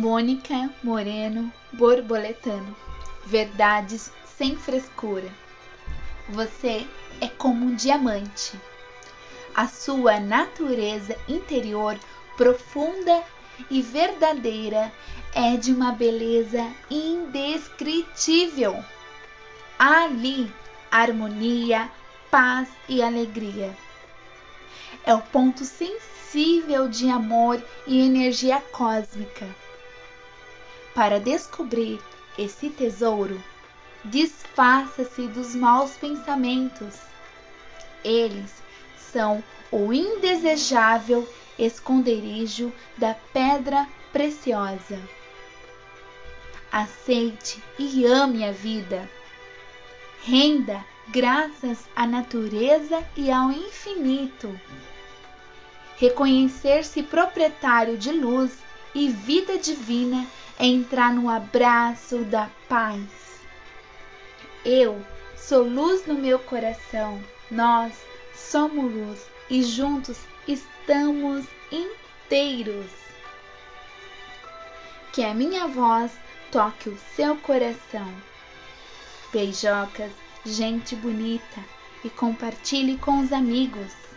Mônica Moreno Borboletano. Verdades sem frescura. Você é como um diamante. A sua natureza interior profunda e verdadeira é de uma beleza indescritível. Há ali harmonia, paz e alegria. É o ponto sensível de amor e energia cósmica. Para descobrir esse tesouro, desfaça-se dos maus pensamentos. Eles são o indesejável esconderijo da pedra preciosa. Aceite e ame a vida. Renda graças à natureza e ao infinito. Reconhecer-se proprietário de luz e vida divina é entrar no abraço da paz. Eu sou luz no meu coração, nós somos luz e juntos estamos inteiros. Que a minha voz toque o seu coração. Beijocas, gente bonita, e compartilhe com os amigos.